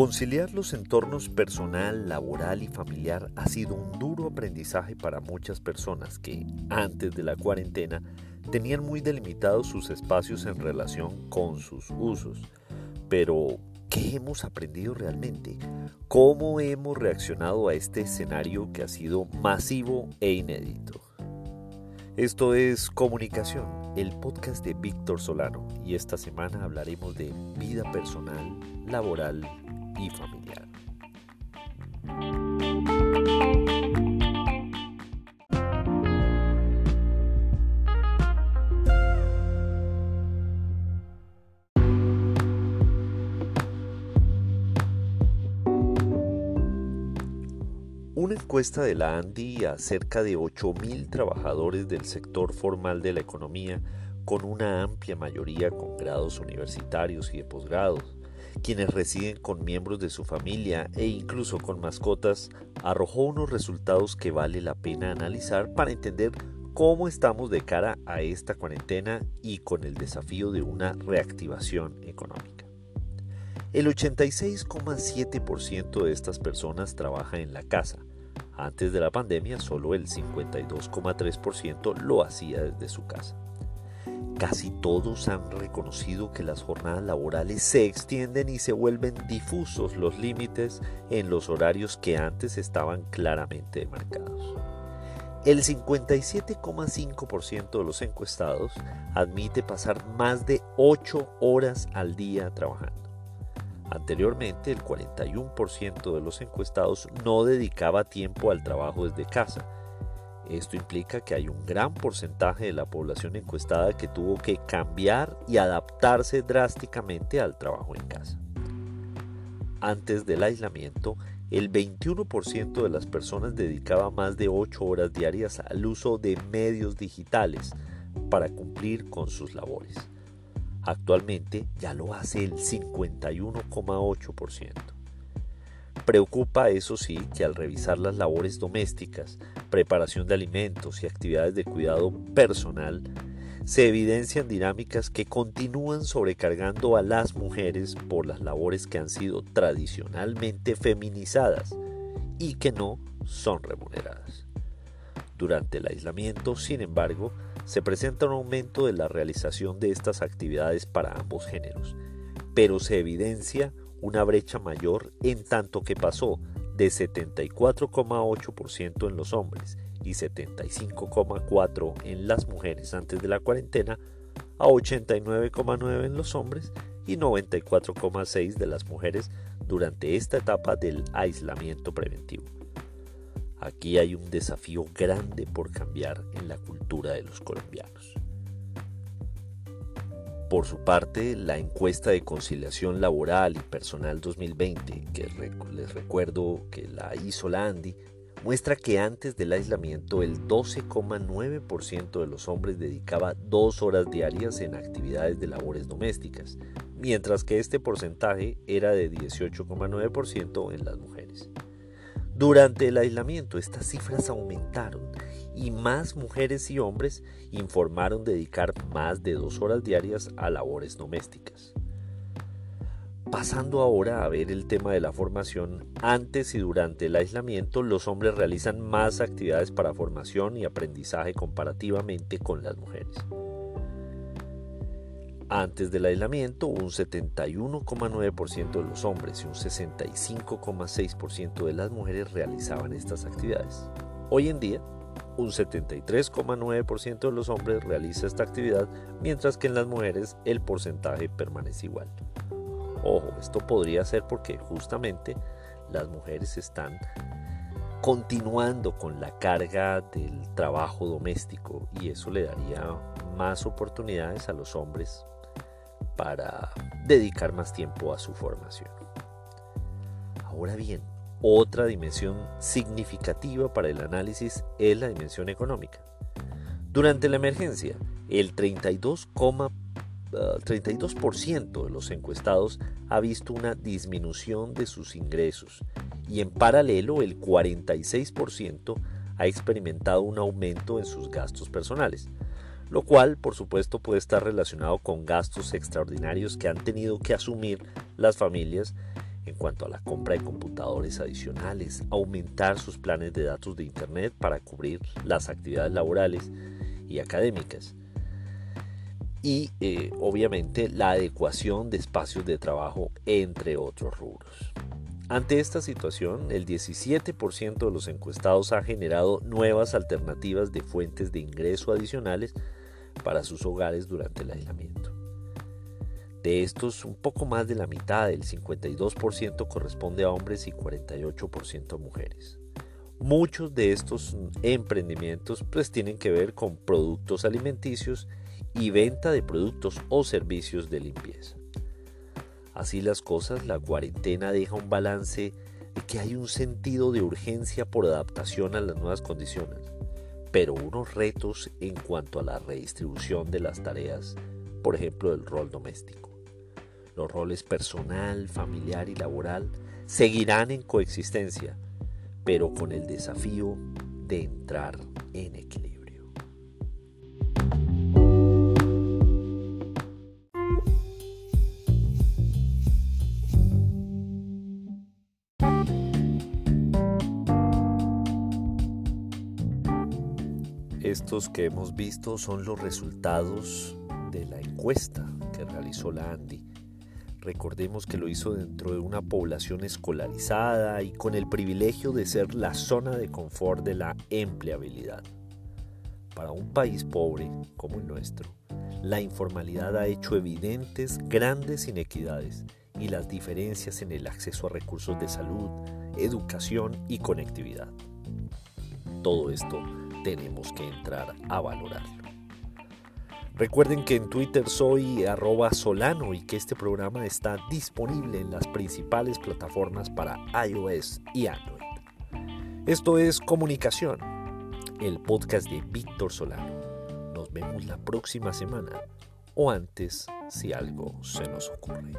Conciliar los entornos personal, laboral y familiar ha sido un duro aprendizaje para muchas personas que, antes de la cuarentena, tenían muy delimitados sus espacios en relación con sus usos. Pero, ¿qué hemos aprendido realmente? ¿Cómo hemos reaccionado a este escenario que ha sido masivo e inédito? Esto es Comunicación, el podcast de Víctor Solano, y esta semana hablaremos de vida personal, laboral familiar. Una encuesta de la ANDI a cerca de 8.000 trabajadores del sector formal de la economía, con una amplia mayoría con grados universitarios y de posgrados, quienes residen con miembros de su familia e incluso con mascotas, arrojó unos resultados que vale la pena analizar para entender cómo estamos de cara a esta cuarentena y con el desafío de una reactivación económica. El 86,7% de estas personas trabaja en la casa, antes de la pandemia, solo el 52,3% lo hacía desde su casa. Casi todos han reconocido que las jornadas laborales se extienden y se vuelven difusos los límites en los horarios que antes estaban claramente demarcados. El 57,5% de los encuestados admite pasar más de 8 horas al día trabajando. Anteriormente, el 41% de los encuestados no dedicaba tiempo al trabajo desde casa. Esto implica que hay un gran porcentaje de la población encuestada que tuvo que cambiar y adaptarse drásticamente al trabajo en casa. Antes del aislamiento, el 21% de las personas dedicaba más de 8 horas diarias al uso de medios digitales para cumplir con sus labores. Actualmente ya lo hace el 51,8%. Preocupa, eso sí, que al revisar las labores domésticas, preparación de alimentos y actividades de cuidado personal, se evidencian dinámicas que continúan sobrecargando a las mujeres por las labores que han sido tradicionalmente feminizadas y que no son remuneradas. Durante el aislamiento, sin embargo, se presenta un aumento de la realización de estas actividades para ambos géneros, pero se evidencia una brecha mayor en tanto que pasó de 74,8% en los hombres y 75,4% en las mujeres antes de la cuarentena a 89,9% en los hombres y 94,6% de las mujeres durante esta etapa del aislamiento preventivo. Aquí hay un desafío grande por cambiar en la cultura de los colombianos. Por su parte, la encuesta de conciliación laboral y personal 2020, que les recuerdo que la hizo la ANDI, muestra que antes del aislamiento el 12,9% de los hombres dedicaba dos horas diarias en actividades de labores domésticas, mientras que este porcentaje era de 18,9% en las mujeres. Durante el aislamiento estas cifras aumentaron y más mujeres y hombres informaron dedicar más de dos horas diarias a labores domésticas. Pasando ahora a ver el tema de la formación, antes y durante el aislamiento los hombres realizan más actividades para formación y aprendizaje comparativamente con las mujeres. Antes del aislamiento, un 71,9% de los hombres y un 65,6% de las mujeres realizaban estas actividades. Hoy en día, un 73,9% de los hombres realiza esta actividad, mientras que en las mujeres el porcentaje permanece igual. Ojo, esto podría ser porque justamente las mujeres están continuando con la carga del trabajo doméstico y eso le daría más oportunidades a los hombres para dedicar más tiempo a su formación. Ahora bien, otra dimensión significativa para el análisis es la dimensión económica. Durante la emergencia, el 32, 32% ah, de los encuestados ha visto una disminución de sus ingresos y en paralelo el 46% ha experimentado un aumento en sus gastos personales lo cual por supuesto puede estar relacionado con gastos extraordinarios que han tenido que asumir las familias en cuanto a la compra de computadores adicionales, aumentar sus planes de datos de Internet para cubrir las actividades laborales y académicas. Y eh, obviamente la adecuación de espacios de trabajo, entre otros rubros. Ante esta situación, el 17% de los encuestados ha generado nuevas alternativas de fuentes de ingreso adicionales para sus hogares durante el aislamiento. De estos, un poco más de la mitad, el 52%, corresponde a hombres y 48% a mujeres. Muchos de estos emprendimientos pues tienen que ver con productos alimenticios y venta de productos o servicios de limpieza. Así las cosas, la cuarentena deja un balance de que hay un sentido de urgencia por adaptación a las nuevas condiciones, pero unos retos en cuanto a la redistribución de las tareas, por ejemplo, del rol doméstico. Los roles personal, familiar y laboral seguirán en coexistencia, pero con el desafío de entrar en equilibrio. Estos que hemos visto son los resultados de la encuesta que realizó la Andy. Recordemos que lo hizo dentro de una población escolarizada y con el privilegio de ser la zona de confort de la empleabilidad. Para un país pobre como el nuestro, la informalidad ha hecho evidentes grandes inequidades y las diferencias en el acceso a recursos de salud, educación y conectividad. Todo esto tenemos que entrar a valorarlo. Recuerden que en Twitter soy arroba solano y que este programa está disponible en las principales plataformas para iOS y Android. Esto es Comunicación, el podcast de Víctor Solano. Nos vemos la próxima semana o antes si algo se nos ocurre.